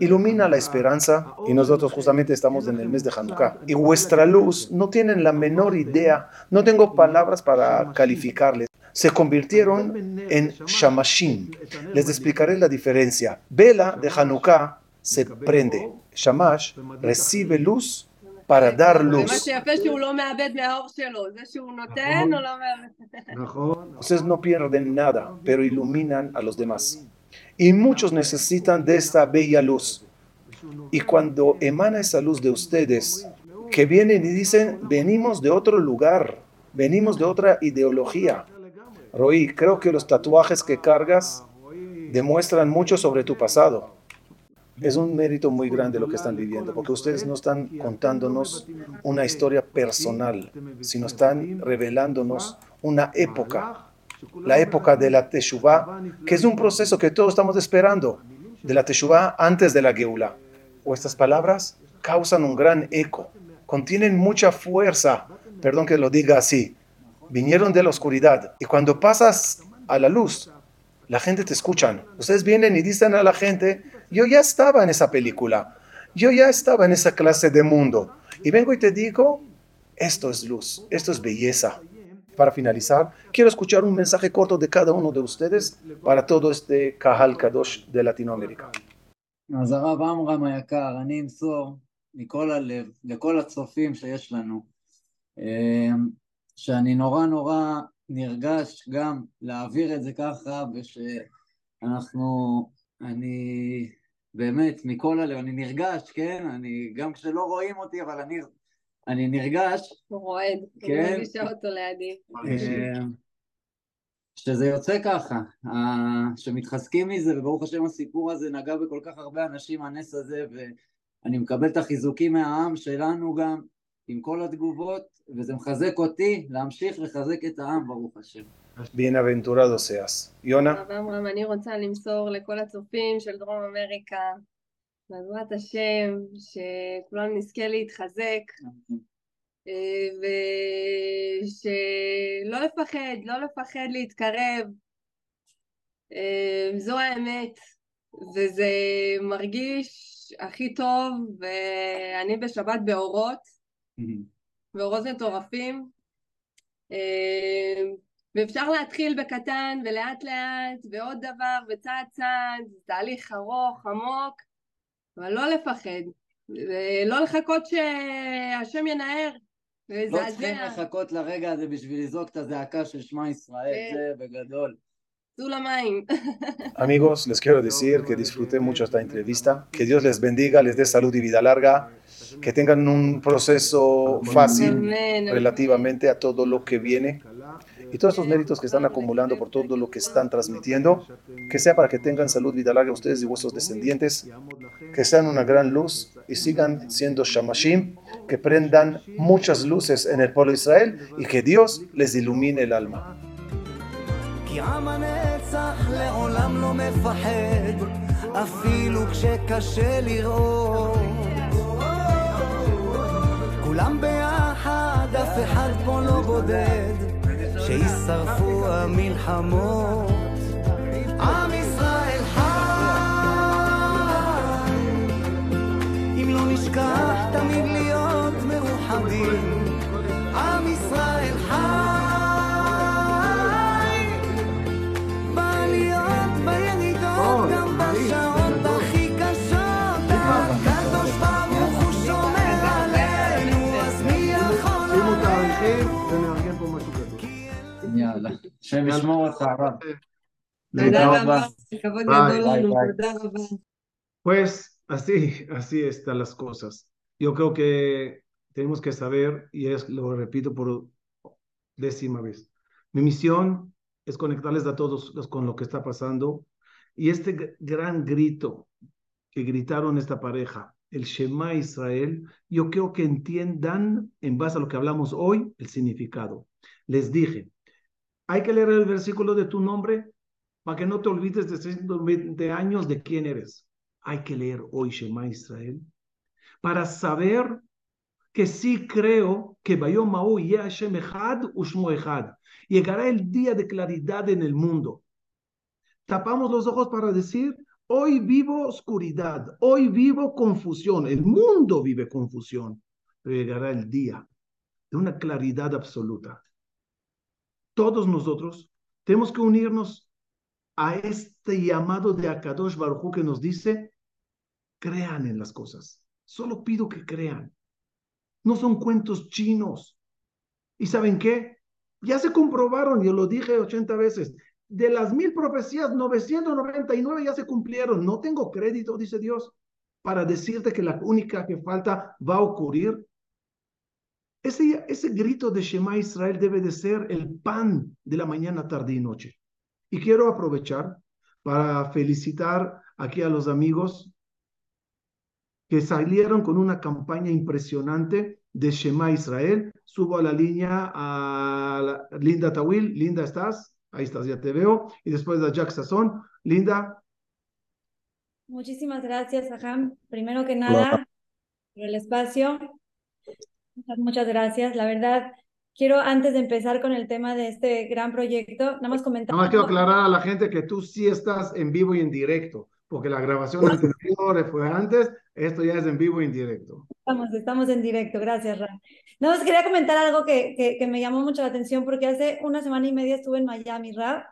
ilumina la esperanza, y nosotros justamente estamos en el mes de Hanukkah. Y vuestra luz, no tienen la menor idea, no tengo palabras para calificarles se convirtieron en shamashim. Les explicaré la diferencia. Vela de Hanukkah se prende. Shamash recibe luz para dar ומה luz. שיפה שהוא לא מאבד מהאור שלו, זה שהוא נותן או לא מאבד. נכון. Ustedes no pierden nada, pero iluminan a los demás. Y muchos necesitan de esta bella luz. Y cuando emana esa luz de ustedes, que vienen y dicen, venimos de otro lugar, venimos de otra ideología. Roy, creo que los tatuajes que cargas demuestran mucho sobre tu pasado. Es un mérito muy grande lo que están viviendo, porque ustedes no están contándonos una historia personal, sino están revelándonos una época, la época de la Teshuvah, que es un proceso que todos estamos esperando, de la Teshuvah antes de la Geula. Vuestras palabras causan un gran eco, contienen mucha fuerza, perdón que lo diga así, vinieron de la oscuridad y cuando pasas a la luz, la gente te escuchan. Ustedes vienen y dicen a la gente, yo ya estaba en esa película, yo ya estaba en esa clase de mundo. Y vengo y te digo, esto es luz, esto es belleza. Para finalizar, quiero escuchar un mensaje corto de cada uno de ustedes para todo este Kahal Kadosh de Latinoamérica. אז הרב עמרם היקר, אני אמסור מכל הלב לכל הצופים שיש לנו, אה, שאני נורא נורא נרגש גם להעביר את זה ככה, ושאנחנו, אני באמת מכל הלב, אני נרגש, כן? אני, גם כשלא רואים אותי, אבל אני, אני נרגש, הוא רועד, כן. מרגישה אותו לידי. אה, שזה יוצא ככה, שמתחזקים מזה, וברוך השם הסיפור הזה נגע בכל כך הרבה אנשים, הנס הזה, ואני מקבל את החיזוקים מהעם שלנו גם, עם כל התגובות, וזה מחזק אותי להמשיך לחזק את העם, ברוך השם. Bienaventurado seas. Yona, הרב עמרם, אני רוצה למסור לכל הצופים של דרום אמריקה, בעזרת השם, שכולנו נזכה להתחזק, אה, ושלא לפחד, לא לפחד להתקרב, אה, זו האמת, וזה מרגיש הכי טוב, ואני בשבת באורות, באורות מטורפים, אה, ואפשר להתחיל בקטן ולאט לאט ועוד דבר וצעד צעד, זה תהליך ארוך, עמוק, אבל לא לפחד, ולא לחכות שהשם ינער, לא צריכים לחכות לרגע הזה בשביל לזעוק את הזעקה של שמע ישראל, כן. זה בגדול. amigos, les quiero decir que disfruté mucho esta entrevista, que Dios les bendiga, les dé salud y vida larga, que tengan un proceso fácil relativamente a todo lo que viene y todos estos méritos que están acumulando por todo lo que están transmitiendo, que sea para que tengan salud, vida larga ustedes y vuestros descendientes, que sean una gran luz y sigan siendo shamashim, que prendan muchas luces en el pueblo de Israel y que Dios les ilumine el alma. כי עם הנצח לעולם לא מפחד, אפילו כשקשה לראות. כולם ביחד, אף אחד פה לא בודד, שישרפו המלחמות. עם ישראל חי, אם לא נשכח תמיד להיות מאוחדים. יאללה, השם ישמור אותך הרב. תודה תודה רבה, רבה. כבוד ביי, גדול לנו, ביי. תודה רבה. Pues así, así están las cosas. Yo creo que tenemos que saber, y es, lo repito por décima vez, mi misión es conectarles a todos los- con lo que está pasando. Y este g- gran grito que gritaron esta pareja, el Shema Israel, yo creo que entiendan, en base a lo que hablamos hoy, el significado. Les dije, hay que leer el versículo de tu nombre para que no te olvides de 120 años de quién eres. Hay que leer hoy Shema Israel para saber que sí creo que Yeh Hashem Echad Ushmo Echad. Llegará el día de claridad en el mundo. Tapamos los ojos para decir, hoy vivo oscuridad, hoy vivo confusión, el mundo vive confusión, pero llegará el día de una claridad absoluta. Todos nosotros tenemos que unirnos a este llamado de Akadosh Baruj que nos dice, crean en las cosas. Solo pido que crean. No son cuentos chinos. ¿Y saben qué? Ya se comprobaron, yo lo dije 80 veces, de las mil profecías, 999 ya se cumplieron. No tengo crédito, dice Dios, para decirte que la única que falta va a ocurrir. Ese, ese grito de Shema Israel debe de ser el pan de la mañana, tarde y noche. Y quiero aprovechar para felicitar aquí a los amigos que salieron con una campaña impresionante de Shema Israel. Subo a la línea a Linda Tawil. Linda, ¿estás? Ahí estás, ya te veo. Y después a Jack Sazón. Linda, Muchísimas gracias, Aham. Primero que nada, por el espacio. Muchas, muchas gracias. La verdad, quiero antes de empezar con el tema de este gran proyecto, nada más comentar. nada más quiero aclarar a la gente que tú sí estás en vivo y en directo, porque la grabación anterior fue antes, esto ya es en vivo y en directo. Estamos, estamos en directo, gracias, Ram. No, os quería comentar algo que, que, que me llamó mucho la atención porque hace una semana y media estuve en Miami, Rab,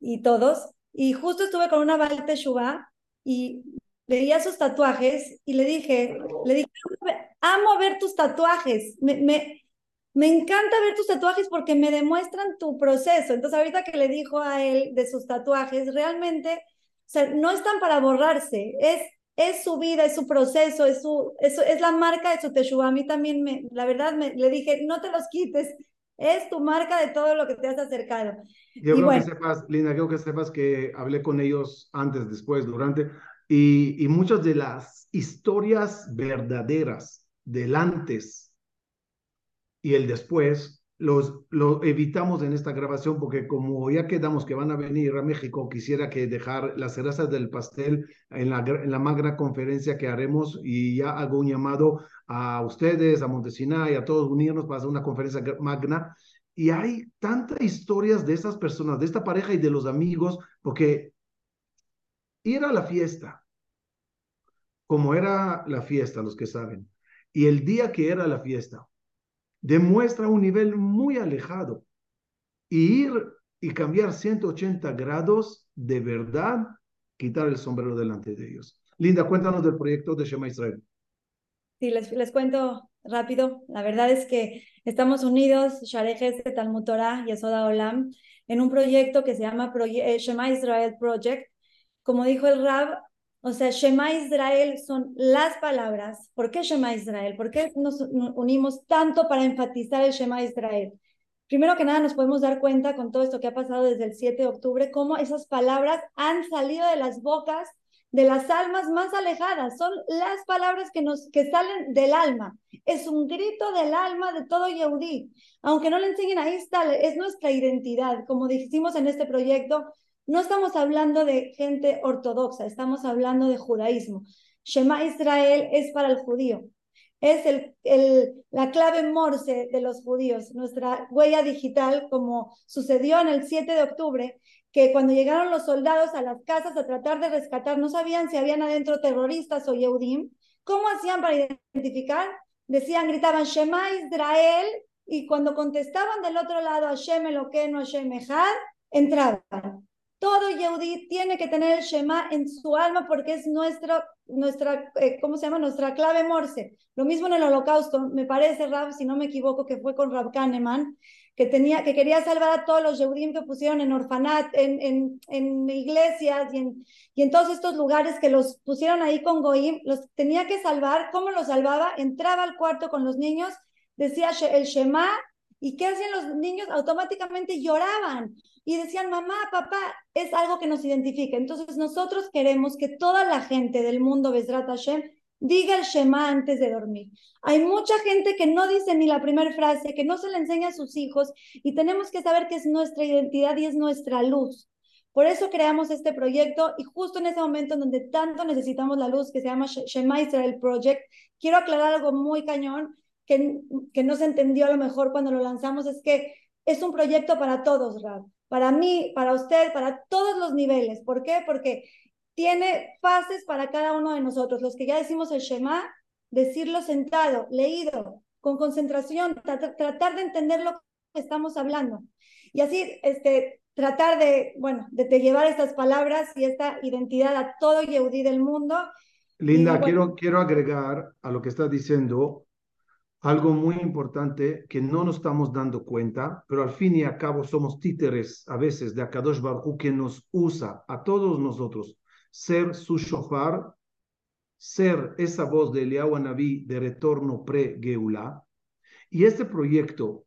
y todos, y justo estuve con una Teshuvah y veía sus tatuajes y le dije, le dije, amo ver tus tatuajes, me, me, me encanta ver tus tatuajes porque me demuestran tu proceso. Entonces ahorita que le dijo a él de sus tatuajes, realmente, o sea, no están para borrarse, es es su vida, es su proceso, es, su, es, es la marca de su Teshuvah. A mí también, me, la verdad, me, le dije, no te los quites, es tu marca de todo lo que te has acercado. Yo y creo bueno, que sepas, Linda, creo que sepas que hablé con ellos antes, después, durante, y, muchas de las historias verdaderas del antes y el después los, lo evitamos en esta grabación porque como ya quedamos que van a venir a México, quisiera que dejar las cerezas del pastel en la, en la conferencia que haremos y ya hago un llamado a ustedes, a Montesina y a todos unirnos para hacer una conferencia magna. Y hay tantas historias de estas personas, de esta pareja y de los amigos, porque ir a la fiesta, como era la fiesta, los que saben, y el día que era la fiesta, demuestra un nivel muy alejado. Y ir y cambiar 180 grados de verdad, quitar el sombrero delante de ellos. Linda, cuéntanos del proyecto de Shema Israel. Sí, les, les cuento rápido. La verdad es que estamos unidos, Sharejes de Talmud Torah y Olam, en un proyecto que se llama Proye Shema Israel Project. Como dijo el Rab, o sea, Shema Israel son las palabras. ¿Por qué Shema Israel? ¿Por qué nos unimos tanto para enfatizar el Shema Israel? Primero que nada, nos podemos dar cuenta con todo esto que ha pasado desde el 7 de octubre, cómo esas palabras han salido de las bocas de las almas más alejadas, son las palabras que nos que salen del alma. Es un grito del alma de todo Yehudí. Aunque no le enseñen ahí está, es nuestra identidad. Como dijimos en este proyecto, no estamos hablando de gente ortodoxa, estamos hablando de judaísmo. Shema Israel es para el judío. Es la clave morse de los judíos, nuestra huella digital, como sucedió en el 7 de octubre, que cuando llegaron los soldados a las casas a tratar de rescatar, no sabían si habían adentro terroristas o Yehudim. ¿Cómo hacían para identificar? Decían, gritaban, Shema Israel, y cuando contestaban del otro lado, Hashem Eloqueno, Hashem Echad, entraban. Todo Yehudí tiene que tener el Shema en su alma porque es nuestro, nuestra, eh, ¿cómo se llama? Nuestra clave morse. Lo mismo en el holocausto, me parece, Rab, si no me equivoco, que fue con Rab Kahneman, que, tenía, que quería salvar a todos los Yehudim que pusieron en orfanat, en, en iglesias y en, y en todos estos lugares que los pusieron ahí con Goim, los tenía que salvar. ¿Cómo los salvaba? Entraba al cuarto con los niños, decía el Shema, ¿y qué hacían los niños? Automáticamente lloraban y decían, mamá, papá, es algo que nos identifica. Entonces nosotros queremos que toda la gente del mundo, Besrat Hashem, diga el Shema antes de dormir. Hay mucha gente que no dice ni la primera frase, que no se le enseña a sus hijos y tenemos que saber que es nuestra identidad y es nuestra luz. Por eso creamos este proyecto y justo en ese momento en donde tanto necesitamos la luz, que se llama Shema Israel Project, quiero aclarar algo muy cañón que, que no se entendió a lo mejor cuando lo lanzamos, es que es un proyecto para todos, Rab para mí, para usted, para todos los niveles. ¿Por qué? Porque tiene fases para cada uno de nosotros. Los que ya decimos el Shema, decirlo sentado, leído, con concentración, tratar de entender lo que estamos hablando. Y así, este, tratar de, bueno, de, de llevar estas palabras y esta identidad a todo Yehudí del mundo. Linda, y, bueno, quiero, quiero agregar a lo que estás diciendo algo muy importante que no nos estamos dando cuenta, pero al fin y al cabo somos títeres a veces de Akadosh Baruj que nos usa a todos nosotros ser su shofar, ser esa voz de Eliyahu Naví de retorno pre-Geulá. Y este proyecto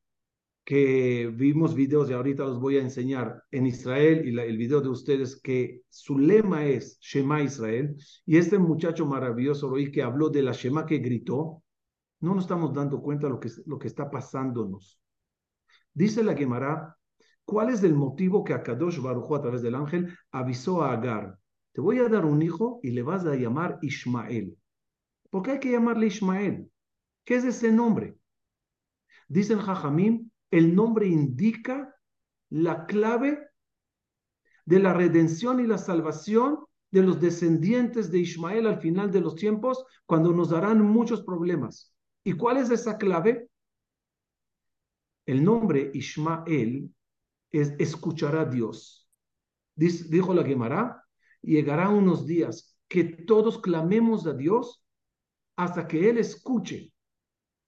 que vimos videos y ahorita los voy a enseñar en Israel y la, el video de ustedes que su lema es Shema Israel y este muchacho maravilloso Roy que habló de la Shema que gritó, no nos estamos dando cuenta de lo que, lo que está pasándonos. Dice la Gemara, ¿cuál es el motivo que Akadosh Baruj a través del ángel avisó a Agar? Te voy a dar un hijo y le vas a llamar Ismael. ¿Por qué hay que llamarle Ismael? ¿Qué es ese nombre? Dicen Jajamim, el nombre indica la clave de la redención y la salvación de los descendientes de Ismael al final de los tiempos, cuando nos darán muchos problemas. ¿Y cuál es esa clave? El nombre Ismael es escuchar a Dios. Dijo la Gemara, llegará unos días que todos clamemos a Dios hasta que Él escuche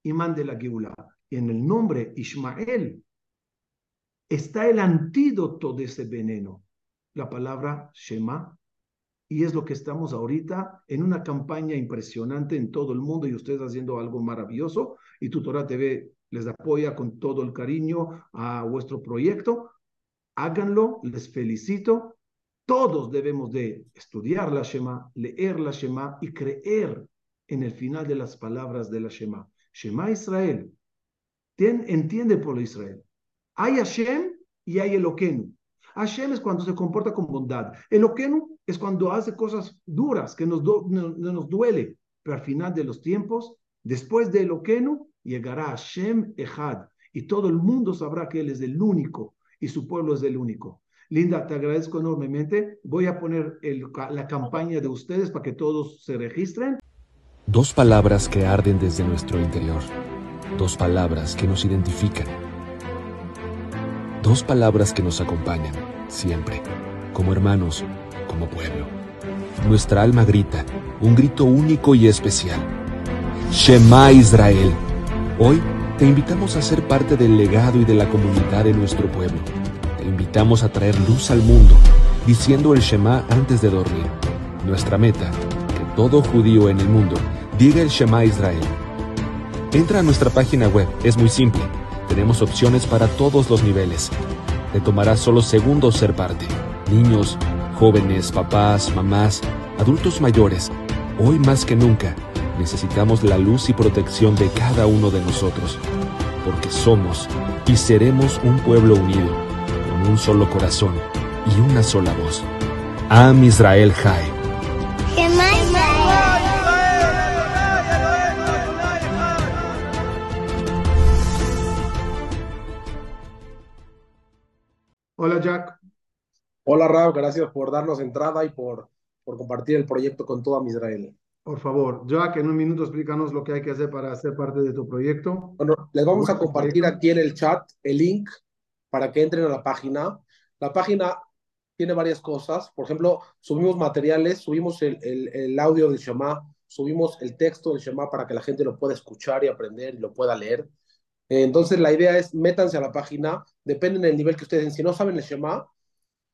y mande la Geulá. En el nombre Ismael está el antídoto de ese veneno, la palabra Shema, y es lo que estamos ahorita en una campaña impresionante en todo el mundo y ustedes haciendo algo maravilloso y Tutora TV les apoya con todo el cariño a vuestro proyecto. Háganlo, les felicito. Todos debemos de estudiar la Shema, leer la Shema y creer en el final de las palabras de la Shema. Shema Israel. Ten, entiende por Israel. Hay Hashem y hay Eloquenu. Hashem es cuando se comporta con bondad. Eloquenu es cuando hace cosas duras, que nos, no, nos duele. Pero al final de los tiempos, después de Eloquenu, llegará Hashem Echad. Y todo el mundo sabrá que Él es el único y su pueblo es el único. Linda, te agradezco enormemente. Voy a poner la campaña de ustedes para que todos se registren. Dos palabras que arden desde nuestro interior. Dos palabras que nos identifican. Dos palabras que nos acompañan, siempre, como hermanos, como pueblo. Nuestra alma grita, un grito único y especial. Shema Israel. Hoy te invitamos a ser parte del legado y de la comunidad de nuestro pueblo. Te invitamos a traer luz al mundo, diciendo el Shema antes de dormir. Nuestra meta, que todo judío en el mundo diga el Shema Israel. Entra a nuestra página web, es muy simple tenemos opciones para todos los niveles. Te tomará solo segundos ser parte. Niños, Jóvenes, papás, mamás, adultos mayores, hoy más que nunca necesitamos la luz y protección de cada uno de nosotros, porque somos y seremos un pueblo unido, con un solo corazón y una sola voz. Am Israel Jai. Hola Jack. Hola Rab, gracias por darnos entrada y por, por compartir el proyecto con toda Israel. Por favor, Jack, en un minuto explícanos lo que hay que hacer para ser parte de tu proyecto. Bueno, les vamos a compartir aquí en el chat el link para que entren a la página. La página tiene varias cosas. Por ejemplo, subimos materiales, subimos el, el, el audio del Shema, subimos el texto del Shema para que la gente lo pueda escuchar y aprender y lo pueda leer. Entonces, la idea es métanse a la página, depende del nivel que ustedes. Si no saben el Shema,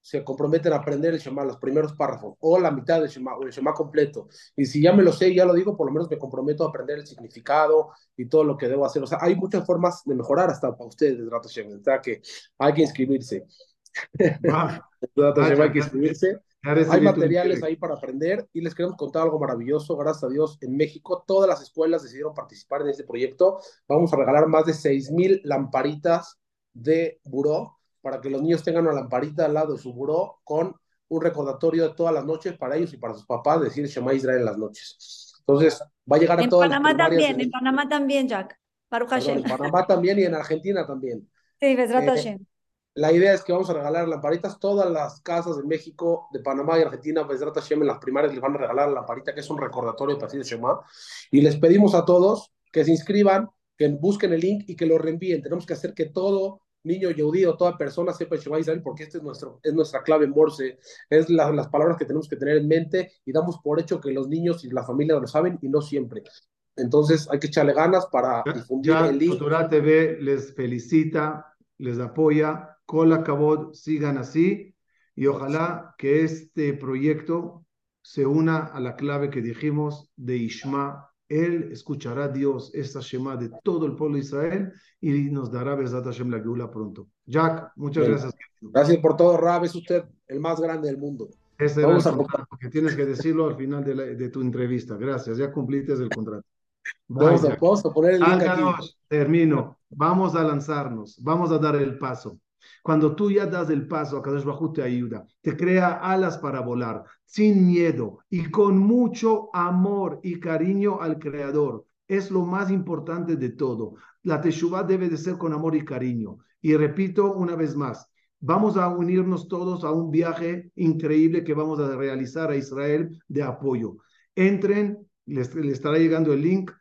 se comprometen a aprender el Shema, los primeros párrafos, o la mitad del Shema, o el Shema completo. Y si ya me lo sé y ya lo digo, por lo menos me comprometo a aprender el significado y todo lo que debo hacer. O sea, hay muchas formas de mejorar hasta para ustedes, Rato Shem. O sea, que hay que inscribirse. Rato Shem, hay que inscribirse. Ya recibí Hay materiales ahí para aprender y les queremos contar algo maravilloso. Gracias a Dios, en México todas las escuelas decidieron participar en este proyecto. Vamos a regalar más de 6,000 lamparitas de buró para que los niños tengan una lamparita al lado de su buró con un recordatorio de todas las noches para ellos y para sus papás decir Shema Israel en las noches. Entonces, va a llegar a En todas las Panamá primarias también, de- en Panamá también, Jack. Baruch perdón, en Panamá también y en Argentina también. Sí, Bezrat Eh, Hashem. La idea es que vamos a regalar lamparitas. Todas las casas de México, de Panamá y Argentina, Bezrat Hashem, en las primarias les van a regalar la lamparita, que es un recordatorio para decir Shema. Y les pedimos a todos que se inscriban, que busquen el link y que lo reenvíen. Tenemos que hacer que todo niño yehudí o toda persona sepa Shema Israel, porque esta es, nuestro, es nuestra clave en Morse, es la- las palabras que tenemos que tener en mente y damos por hecho que los niños y la familia lo saben y no siempre. Entonces hay que echarle ganas para difundir Jack, el. Futura TV les felicita, les apoya. Cola Cabot, sigan así y ojalá que este proyecto se una a la clave que dijimos de Ishma. Él escuchará a Dios esta Shema de todo el pueblo de Israel y nos dará Besat Hashem la Geula pronto. Jack, muchas Bien. gracias. Gracias por todo, Rab. Es usted el más grande del mundo. Ese era Vamos el a contrato, que tienes que decirlo al final de, la- de tu entrevista. Gracias, ya cumpliste el contrato. Vamos a, poner el link aquí. Termino. Vamos a lanzarnos, vamos a dar el paso. Cuando tú ya das el paso, a Kadosh Bajú te ayuda, te crea alas para volar, sin miedo y con mucho amor y cariño al Creador. Es lo más importante de todo. La Teshuvah debe de ser con amor y cariño. Y repito una vez más, vamos a unirnos todos a un viaje increíble que vamos a realizar a Israel de apoyo. Entren, les, les estará llegando el link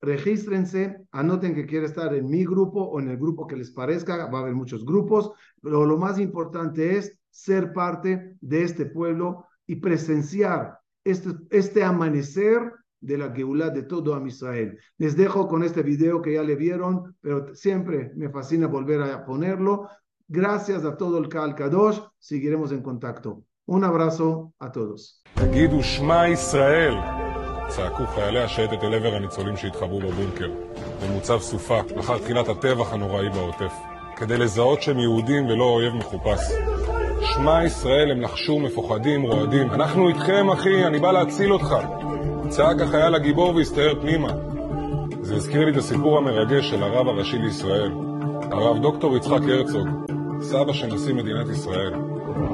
regístrense, anoten que quiere estar en mi grupo o en el grupo que les parezca, va a haber muchos grupos, pero lo más importante es ser parte de este pueblo y presenciar este, este amanecer de la Geulah de todo Am Israel. Les dejo con este video que ya le vieron, pero siempre me fascina volver a ponerlo. Gracias a todo el Kal Kadosh, seguiremos en contacto. Un abrazo a todos. צעקו חיילי השייטת אל עבר הניצולים שהתחבאו בבונקר, במוצב סופה, לאחר תחילת הטבח הנוראי בעוטף, כדי לזהות שהם יהודים ולא אויב מחופש. שמע ישראל, הם לחשו מפוחדים, רועדים. אנחנו איתכם, אחי, אני בא להציל אותך. צעק החייל הגיבור והסתער פנימה. זה הזכיר לי את הסיפור המרגש של הרב הראשי לישראל, הרב דוקטור יצחק הרצוג, סבא של נשיא מדינת ישראל,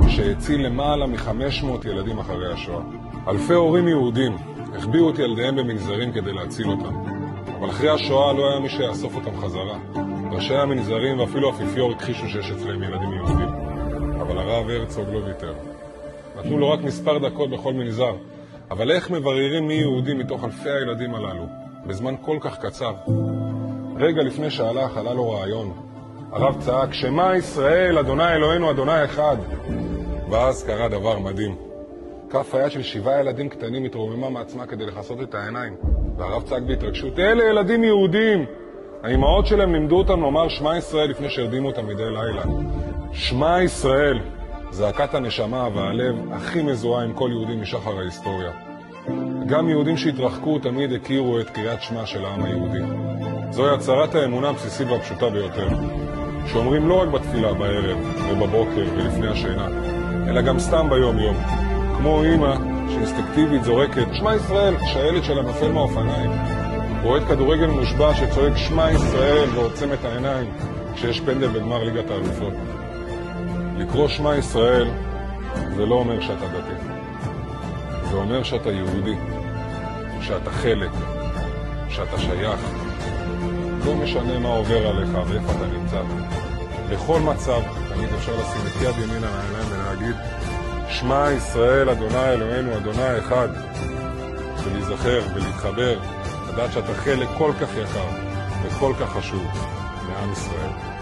שהציל למעלה מ-500 ילדים אחרי השואה. אלפי הורים יהודים החביאו את ילדיהם במנזרים כדי להציל אותם. אבל אחרי השואה לא היה מי שיאסוף אותם חזרה. ראשי המנזרים ואפילו האפיפיור הכחישו שיש אצלם ילדים יהודים. אבל הרב הרצוג לא ויתר. נתנו לו רק מספר דקות בכל מנזר. אבל איך מבררים מי יהודי מתוך אלפי הילדים הללו, בזמן כל כך קצר? רגע לפני שהלך, עלה לו רעיון. הרב צעק, שמע ישראל, אדוני אלוהינו, אדוני אחד. ואז קרה דבר מדהים. כף היד של שבעה ילדים קטנים התרוממה מעצמה כדי לכסות את העיניים. והרב צעק בהתרגשות, אלה ילדים יהודים! האימהות שלהם לימדו אותם לומר שמע ישראל לפני שהרדימו אותם מדי לילה. שמע ישראל! זעקת הנשמה והלב הכי מזוהה עם כל יהודי משחר ההיסטוריה. גם יהודים שהתרחקו תמיד הכירו את קריאת שמע של העם היהודי. זוהי הצהרת האמונה הבסיסית והפשוטה ביותר, שאומרים לא רק בתפילה בערב ובבוקר ולפני השינה, אלא גם סתם ביום-יום. כמו אימא שאינסטקטיבית זורקת שמע ישראל כשהילד שלה נופל מהאופניים. או אוהד כדורגל מושבע שצועק שמע ישראל ועוצם את העיניים כשיש פנדל בגמר ליגת האלופות. לקרוא שמע ישראל זה לא אומר שאתה דתי. זה אומר שאתה יהודי, שאתה חלק, שאתה שייך. לא משנה מה עובר עליך ואיפה אתה נמצא. בכל מצב תמיד אפשר לשים את יד ימין על העיניים ולהגיד שמע ישראל אדוני אלוהינו אדוני אחד ולהיזכר ולהתחבר לדעת שאתה חלק כל כך יקר וכל כך חשוב מעם ישראל.